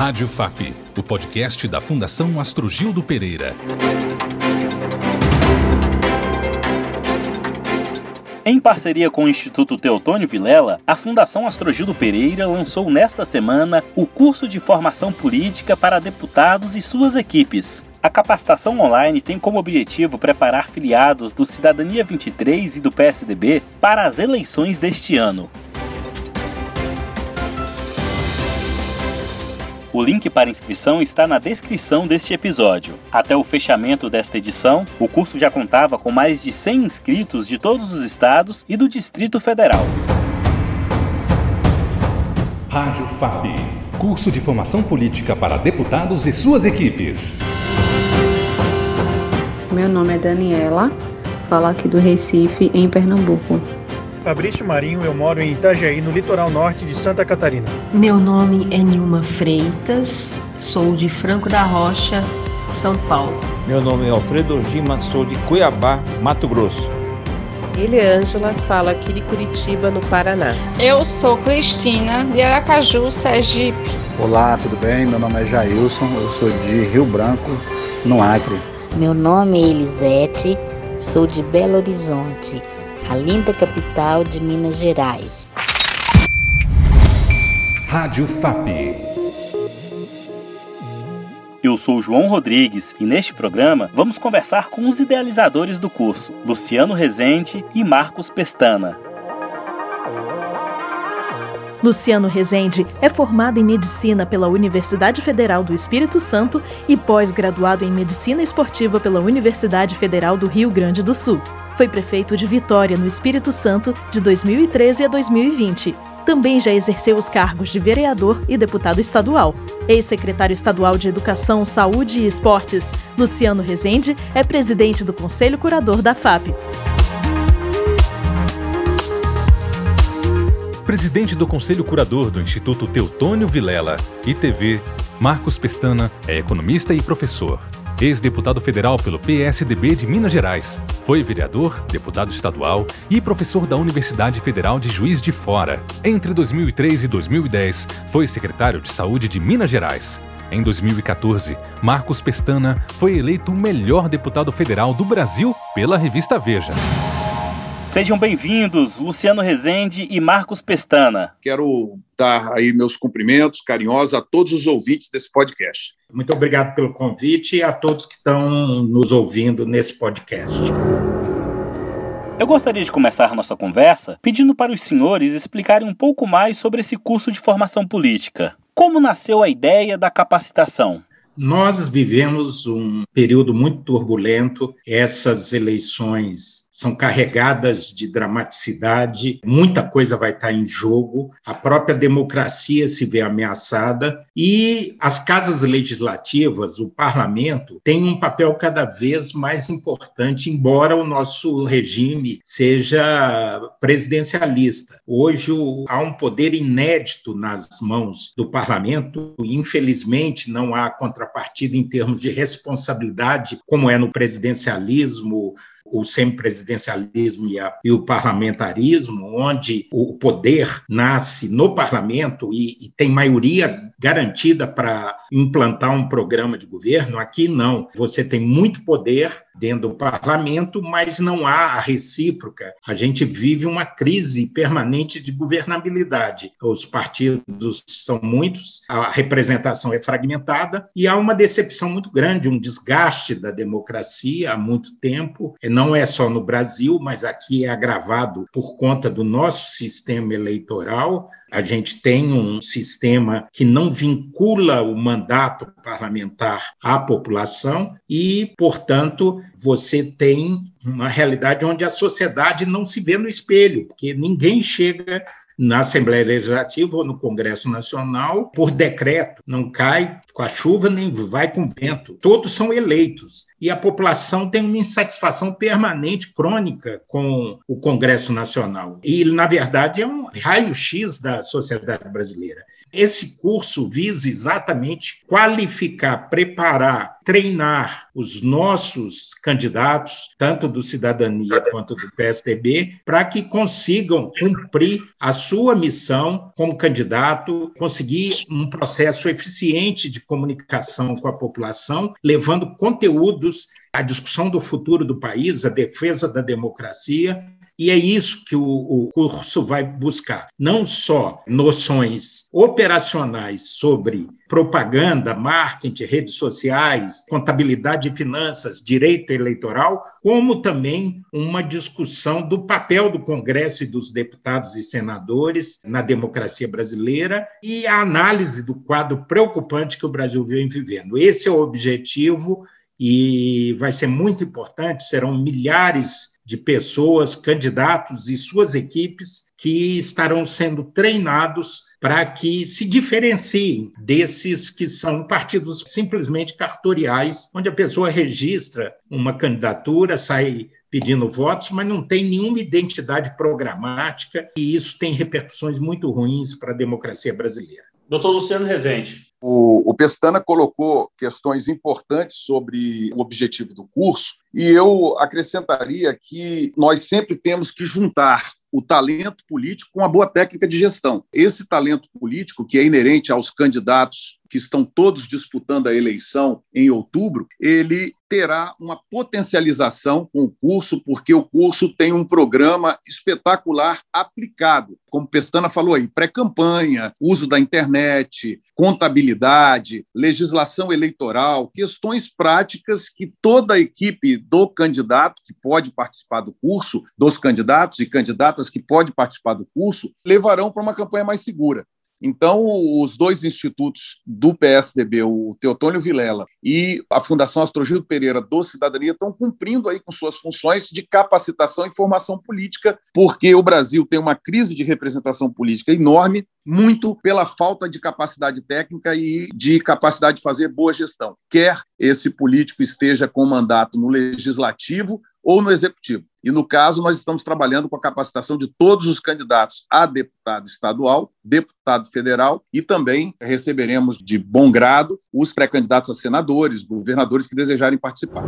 Rádio FAP, o podcast da Fundação Astrogildo Pereira. Em parceria com o Instituto Teotônio Vilela, a Fundação Astrogildo Pereira lançou nesta semana o curso de formação política para deputados e suas equipes. A capacitação online tem como objetivo preparar filiados do Cidadania 23 e do PSDB para as eleições deste ano. O link para inscrição está na descrição deste episódio. Até o fechamento desta edição, o curso já contava com mais de 100 inscritos de todos os estados e do Distrito Federal. Rádio FAP, curso de formação política para deputados e suas equipes. Meu nome é Daniela, falo aqui do Recife, em Pernambuco. Fabrício Marinho, eu moro em Itajaí, no litoral norte de Santa Catarina. Meu nome é Nilma Freitas, sou de Franco da Rocha, São Paulo. Meu nome é Alfredo Gima, sou de Cuiabá, Mato Grosso. Eliângela, falo aqui de Curitiba, no Paraná. Eu sou Cristina, de Aracaju, Sergipe. Olá, tudo bem? Meu nome é Jailson, eu sou de Rio Branco, no Acre. Meu nome é Elisete, sou de Belo Horizonte a linda capital de Minas Gerais. Rádio FAP. Eu sou João Rodrigues e neste programa vamos conversar com os idealizadores do curso, Luciano Rezende e Marcos Pestana. Luciano Rezende é formado em Medicina pela Universidade Federal do Espírito Santo e pós-graduado em Medicina Esportiva pela Universidade Federal do Rio Grande do Sul. Foi prefeito de Vitória, no Espírito Santo, de 2013 a 2020. Também já exerceu os cargos de vereador e deputado estadual. Ex-secretário estadual de Educação, Saúde e Esportes, Luciano Rezende, é presidente do Conselho Curador da FAP. Presidente do Conselho Curador do Instituto Teutônio Vilela, ITV, Marcos Pestana é economista e professor ex-deputado federal pelo PSDB de Minas Gerais. Foi vereador, deputado estadual e professor da Universidade Federal de Juiz de Fora. Entre 2003 e 2010, foi secretário de Saúde de Minas Gerais. Em 2014, Marcos Pestana foi eleito o melhor deputado federal do Brasil pela revista Veja. Sejam bem-vindos, Luciano Rezende e Marcos Pestana. Quero dar aí meus cumprimentos carinhosos a todos os ouvintes desse podcast. Muito obrigado pelo convite e a todos que estão nos ouvindo nesse podcast. Eu gostaria de começar nossa conversa pedindo para os senhores explicarem um pouco mais sobre esse curso de formação política. Como nasceu a ideia da capacitação? Nós vivemos um período muito turbulento, essas eleições são carregadas de dramaticidade, muita coisa vai estar em jogo, a própria democracia se vê ameaçada e as casas legislativas, o parlamento, tem um papel cada vez mais importante, embora o nosso regime seja presidencialista. Hoje há um poder inédito nas mãos do parlamento, infelizmente não há contrapartida em termos de responsabilidade, como é no presidencialismo o semipresidencialismo e, a, e o parlamentarismo, onde o poder nasce no parlamento e, e tem maioria garantida para implantar um programa de governo, aqui não. Você tem muito poder dentro do parlamento, mas não há a recíproca. A gente vive uma crise permanente de governabilidade. Os partidos são muitos, a representação é fragmentada e há uma decepção muito grande, um desgaste da democracia há muito tempo. Não é só no Brasil, mas aqui é agravado por conta do nosso sistema eleitoral. A gente tem um sistema que não vincula o mandato parlamentar à população e, portanto, você tem uma realidade onde a sociedade não se vê no espelho, porque ninguém chega na Assembleia Legislativa ou no Congresso Nacional por decreto, não cai com a chuva nem vai com vento. Todos são eleitos. e a população tem uma insatisfação permanente, crônica, com o Congresso Nacional. E, na verdade, é um raio-x da sociedade brasileira. Esse curso visa exatamente qualificar, preparar, treinar os nossos candidatos, tanto do Cidadania quanto do PSDB, para que consigam cumprir a sua missão como candidato, conseguir um processo eficiente de comunicação com a população, levando conteúdos à discussão do futuro do país, a defesa da democracia e é isso que o, o, curso vai buscar. Não só noções operacionais sobre propaganda, marketing, redes sociais, contabilidade e finanças, direito eleitoral, como também uma discussão do papel do Congresso e dos deputados e senadores na democracia brasileira e a análise do quadro preocupante que o Brasil vem vivendo. Esse é o objetivo e vai ser muito importante, serão milhares de pessoas, candidatos e suas equipes que estarão sendo treinados para que se diferenciem desses que são partidos simplesmente cartoriais, onde a pessoa registra uma candidatura, sai pedindo votos, mas não tem nenhuma identidade programática, e isso tem repercussões muito ruins para a democracia brasileira. Doutor Luciano Rezende. O, o Pestana colocou questões importantes sobre o objetivo do curso, e eu acrescentaria que nós sempre temos que juntar o talento político com a boa técnica de gestão. Esse talento político, que é inerente aos candidatos que estão todos disputando a eleição em outubro, ele terá uma potencialização com o curso, porque o curso tem um programa espetacular aplicado. Como Pestana falou aí, pré-campanha, uso da internet, contabilidade, legislação eleitoral, questões práticas que toda a equipe do candidato que pode participar do curso, dos candidatos e candidatas que pode participar do curso, levarão para uma campanha mais segura. Então, os dois institutos do PSDB, o Teotônio Vilela e a Fundação Astrogildo Pereira do Cidadania, estão cumprindo aí com suas funções de capacitação e formação política, porque o Brasil tem uma crise de representação política enorme, muito pela falta de capacidade técnica e de capacidade de fazer boa gestão. Quer esse político esteja com mandato no legislativo ou no executivo. E, no caso, nós estamos trabalhando com a capacitação de todos os candidatos a deputado estadual, deputado federal e também receberemos de bom grado os pré-candidatos a senadores, governadores que desejarem participar.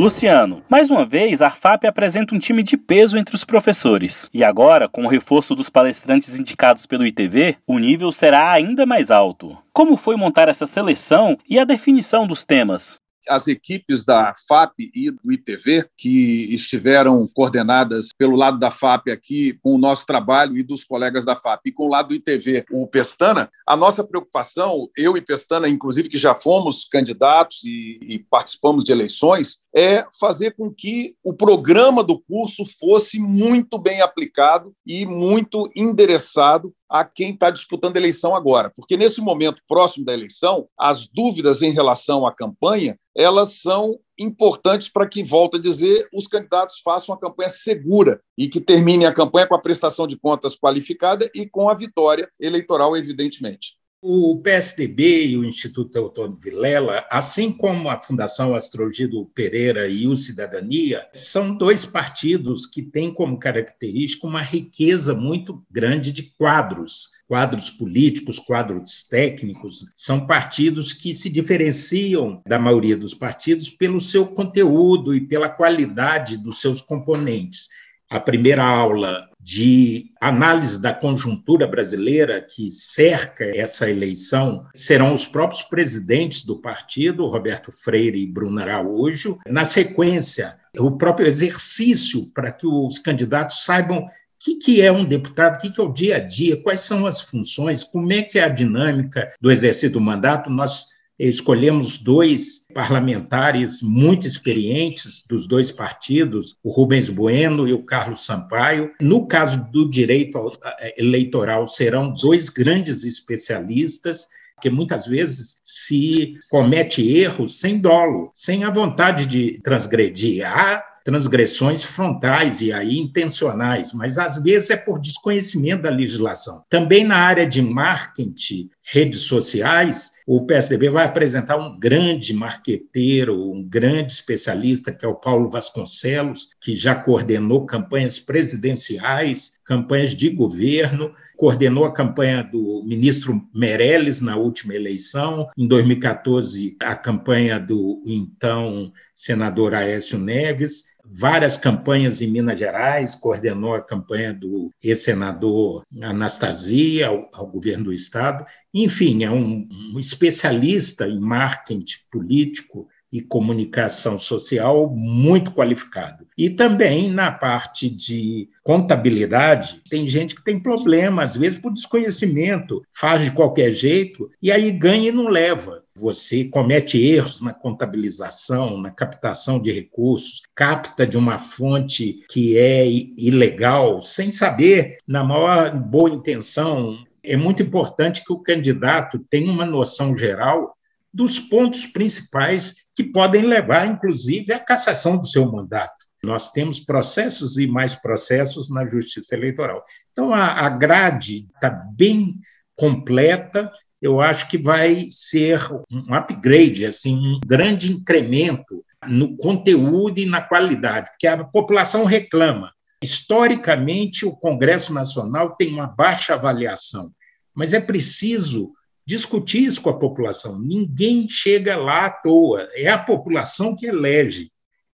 Luciano, mais uma vez, a FAP apresenta um time de peso entre os professores. E agora, com o reforço dos palestrantes indicados pelo ITV, o nível será ainda mais alto. Como foi montar essa seleção e a definição dos temas? As equipes da FAP e do ITV, que estiveram coordenadas pelo lado da FAP aqui, com o nosso trabalho e dos colegas da FAP, e com o lado do ITV, o Pestana, a nossa preocupação, eu e Pestana, inclusive, que já fomos candidatos e, e participamos de eleições, é fazer com que o programa do curso fosse muito bem aplicado e muito endereçado a quem está disputando a eleição agora. Porque nesse momento próximo da eleição, as dúvidas em relação à campanha, elas são importantes para que, volta a dizer, os candidatos façam uma campanha segura e que terminem a campanha com a prestação de contas qualificada e com a vitória eleitoral, evidentemente. O PSDB e o Instituto Teotônio Vilela, assim como a Fundação Astrogildo Pereira e o Cidadania, são dois partidos que têm como característica uma riqueza muito grande de quadros, quadros políticos, quadros técnicos. São partidos que se diferenciam da maioria dos partidos pelo seu conteúdo e pela qualidade dos seus componentes. A primeira aula de análise da conjuntura brasileira que cerca essa eleição serão os próprios presidentes do partido, Roberto Freire e Bruno Araújo. Na sequência, o próprio exercício para que os candidatos saibam o que, que, é um deputado, o que, que é o dia a dia, quais são as funções, como é que é a dinâmica do exercício do mandato. Nós escolhemos dois parlamentares muito experientes dos dois partidos, o Rubens Bueno e o Carlos Sampaio. No caso do direito eleitoral, serão dois grandes especialistas que muitas vezes se comete erros sem dolo, sem a vontade de transgredir. Há transgressões frontais e aí intencionais, mas às vezes é por desconhecimento da legislação. Também na área de marketing, redes sociais, o PSDB vai apresentar um grande marqueteiro, um grande especialista, que é o Paulo Vasconcelos, que já coordenou campanhas presidenciais, campanhas de governo, coordenou a campanha do ministro Meirelles na última eleição, em 2014, a campanha do então senador Aécio Neves, várias campanhas em Minas Gerais, coordenou a campanha do ex-senador Anastasia ao, ao, governo do Estado. Enfim, é um, um especialista em marketing político e comunicação social muito qualificado. E também na parte de contabilidade, tem gente que tem problema, às vezes por desconhecimento, faz de qualquer jeito e aí ganha e não leva. Você comete erros na contabilização, na captação de recursos, capta de uma fonte que é ilegal, sem saber, na maior boa intenção. É muito importante que o candidato tenha uma noção geral dos pontos principais que podem levar, inclusive, à cassação do seu mandato. Nós temos processos e mais processos na Justiça Eleitoral. Então, a, grade está bem completa. Eu acho que vai ser um upgrade, assim, um grande incremento no conteúdo e na qualidade, porque a população reclama. Historicamente, o Congresso Nacional tem uma baixa avaliação, mas é preciso discutir isso com a população. Ninguém chega lá à toa, é a população que elege.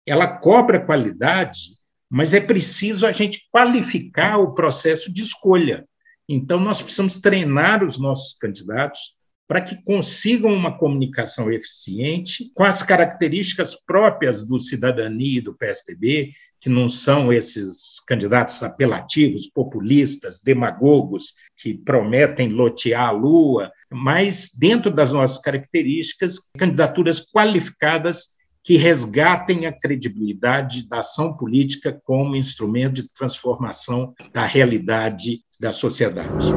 Ela cobra qualidade, mas é preciso a gente qualificar o processo de escolha. Então, nós precisamos treinar os nossos candidatos para que consigam uma comunicação eficiente com as características próprias do cidadania e do PSDB, que não são esses candidatos apelativos, populistas, demagogos, que prometem lotear a lua, mas, dentro das nossas características, candidaturas qualificadas que resgatem a credibilidade da ação política como instrumento de transformação da realidade da sociedade.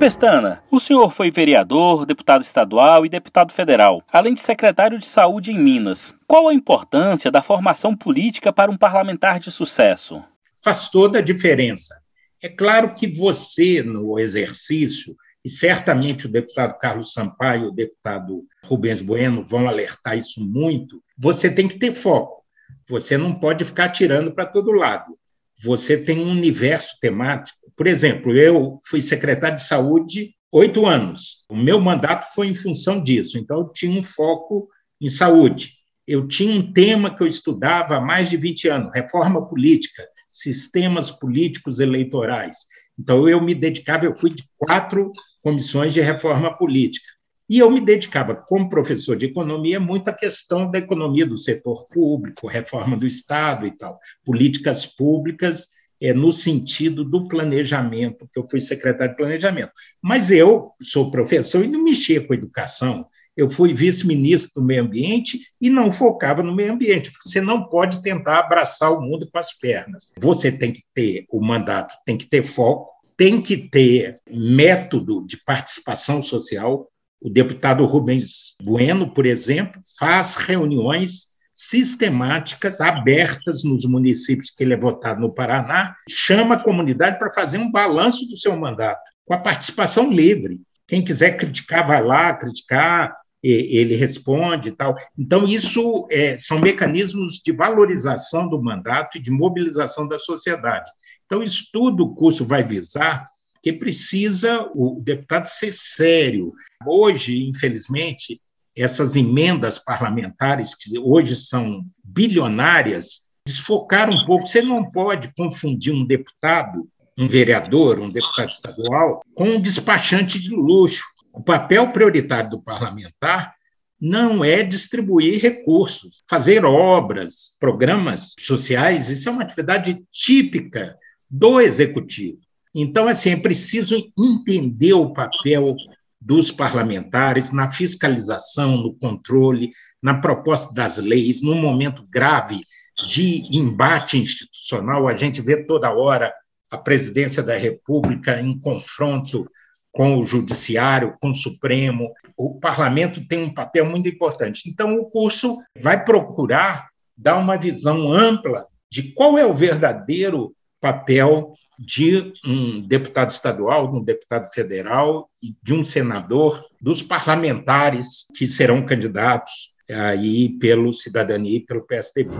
Pestana, o senhor foi vereador, deputado estadual e deputado federal, além de secretário de saúde em Minas. Qual a importância da formação política para um parlamentar de sucesso? Faz toda a diferença. É claro que você, no exercício, e certamente o deputado Carlos Sampaio o deputado Rubens Bueno vão alertar isso muito, você tem que ter foco. Você não pode ficar tirando para todo lado. Você tem um universo temático. Por exemplo, eu fui secretário de saúde oito anos. O meu mandato foi em função disso. Então, eu tinha um foco em saúde. Eu tinha um tema que eu estudava há mais de 20 anos: reforma política sistemas políticos eleitorais. Então, eu me dedicava, eu fui de quatro comissões de reforma política. E eu me dedicava, como professor de economia, muito à questão da economia do setor público, reforma do Estado e tal, políticas públicas é, no sentido do planejamento, que eu fui secretário de planejamento. Mas eu sou professor e não mexia com educação, eu fui vice-ministro do meio ambiente e não focava no meio ambiente, porque você não pode tentar abraçar o mundo com as pernas. Você tem que ter o mandato, tem que ter foco, tem que ter método de participação social. O deputado Rubens Bueno, por exemplo, faz reuniões sistemáticas, abertas nos municípios que ele é votado no Paraná, chama a comunidade para fazer um balanço do seu mandato, com a participação livre. Quem quiser criticar, vai lá criticar, ele responde e tal. Então, isso é, são mecanismos de valorização do mandato e de mobilização da sociedade. Então, isso tudo o curso vai visar que precisa o deputado ser sério. Hoje, infelizmente, essas emendas parlamentares, que hoje são bilionárias, desfocaram um pouco. Você não pode confundir um deputado, um vereador, um deputado estadual, com um despachante de luxo. O papel prioritário do parlamentar não é distribuir recursos, fazer obras, programas sociais, isso é uma atividade típica do executivo. Então, assim, é preciso entender o papel dos parlamentares na fiscalização, no controle, na proposta das leis, num momento grave de embate institucional. A gente vê toda hora a presidência da República em confronto com o Judiciário, com o Supremo. O parlamento tem um papel muito importante. Então, o curso vai procurar dá uma visão ampla de qual é o verdadeiro papel de um deputado estadual, de um deputado federal e de um senador, dos parlamentares que serão candidatos aí pelo Cidadania e pelo PSDB.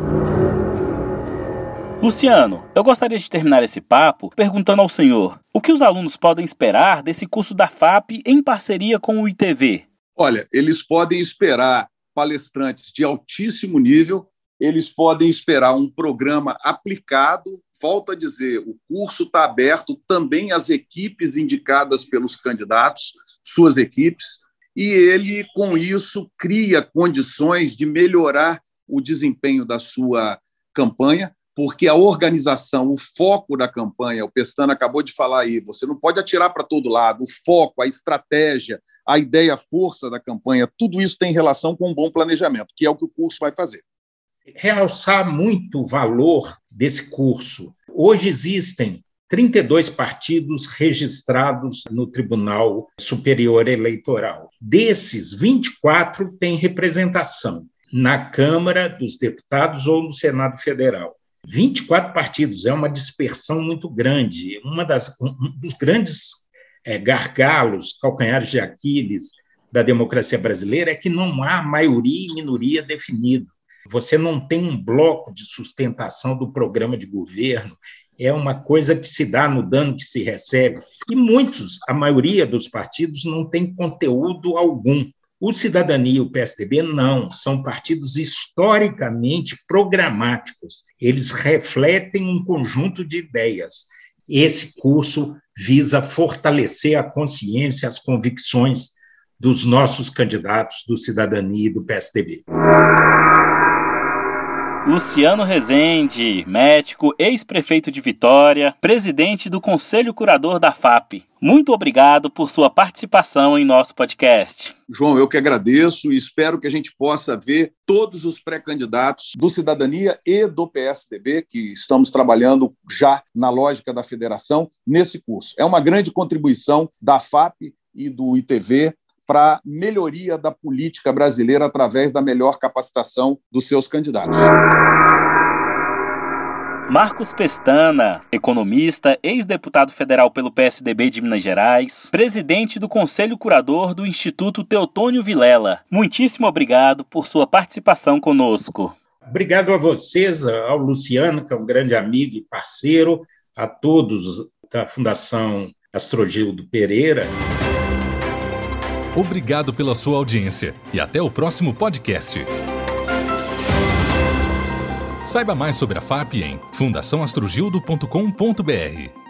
Luciano, eu gostaria de terminar esse papo perguntando ao senhor o que os alunos podem esperar desse curso da FAP em parceria com o ITV. Olha, eles podem esperar palestrantes de altíssimo nível, eles podem esperar um programa aplicado. Volto a dizer, o curso está aberto também às equipes indicadas pelos candidatos, suas equipes, e ele, com isso, cria condições de melhorar o desempenho da sua campanha, porque a organização, o foco da campanha, o Pestana acabou de falar aí, você não pode atirar para todo lado, o foco, a estratégia, a ideia, a força da campanha, tudo isso tem relação com um bom planejamento, que é o que o curso vai fazer. Realçar muito o valor desse curso. Hoje existem 32 partidos registrados no Tribunal Superior Eleitoral. Desses, 24 têm representação na Câmara dos Deputados ou no Senado Federal. 24 partidos é uma dispersão muito grande. Uma das, um dos grandes é, gargalos, calcanhares de Aquiles da democracia brasileira é que não há maioria e minoria definido. Você não tem um bloco de sustentação do programa de governo é uma coisa que se dá no dano que se recebe. E muitos, a maioria dos partidos, não tem conteúdo algum. O Cidadania e o PSDB não, são partidos historicamente programáticos. Eles refletem um conjunto de ideias. Esse curso visa fortalecer a consciência, as convicções dos nossos candidatos do Cidadania e do PSDB. Luciano Rezende, médico, ex-prefeito de Vitória, presidente do Conselho Curador da FAP. Muito obrigado por sua participação em nosso podcast. João, eu que agradeço e espero que a gente possa ver todos os pré-candidatos do Cidadania e do PSDB, que estamos trabalhando já na lógica da federação, nesse curso. É uma grande contribuição da FAP e do ITV para melhoria da política brasileira através da melhor capacitação dos seus candidatos. Marcos Pestana, economista, ex-deputado federal pelo PSDB de Minas Gerais, presidente do Conselho Curador do Instituto Teotônio Vilela. Muitíssimo obrigado por sua participação conosco. Obrigado a vocês, ao Luciano, que é um grande amigo e parceiro, a todos da Fundação Astrogildo Pereira. Obrigado pela sua audiência e até o próximo podcast. Saiba mais sobre a FAP em fundaçãoastrogildo.com.br.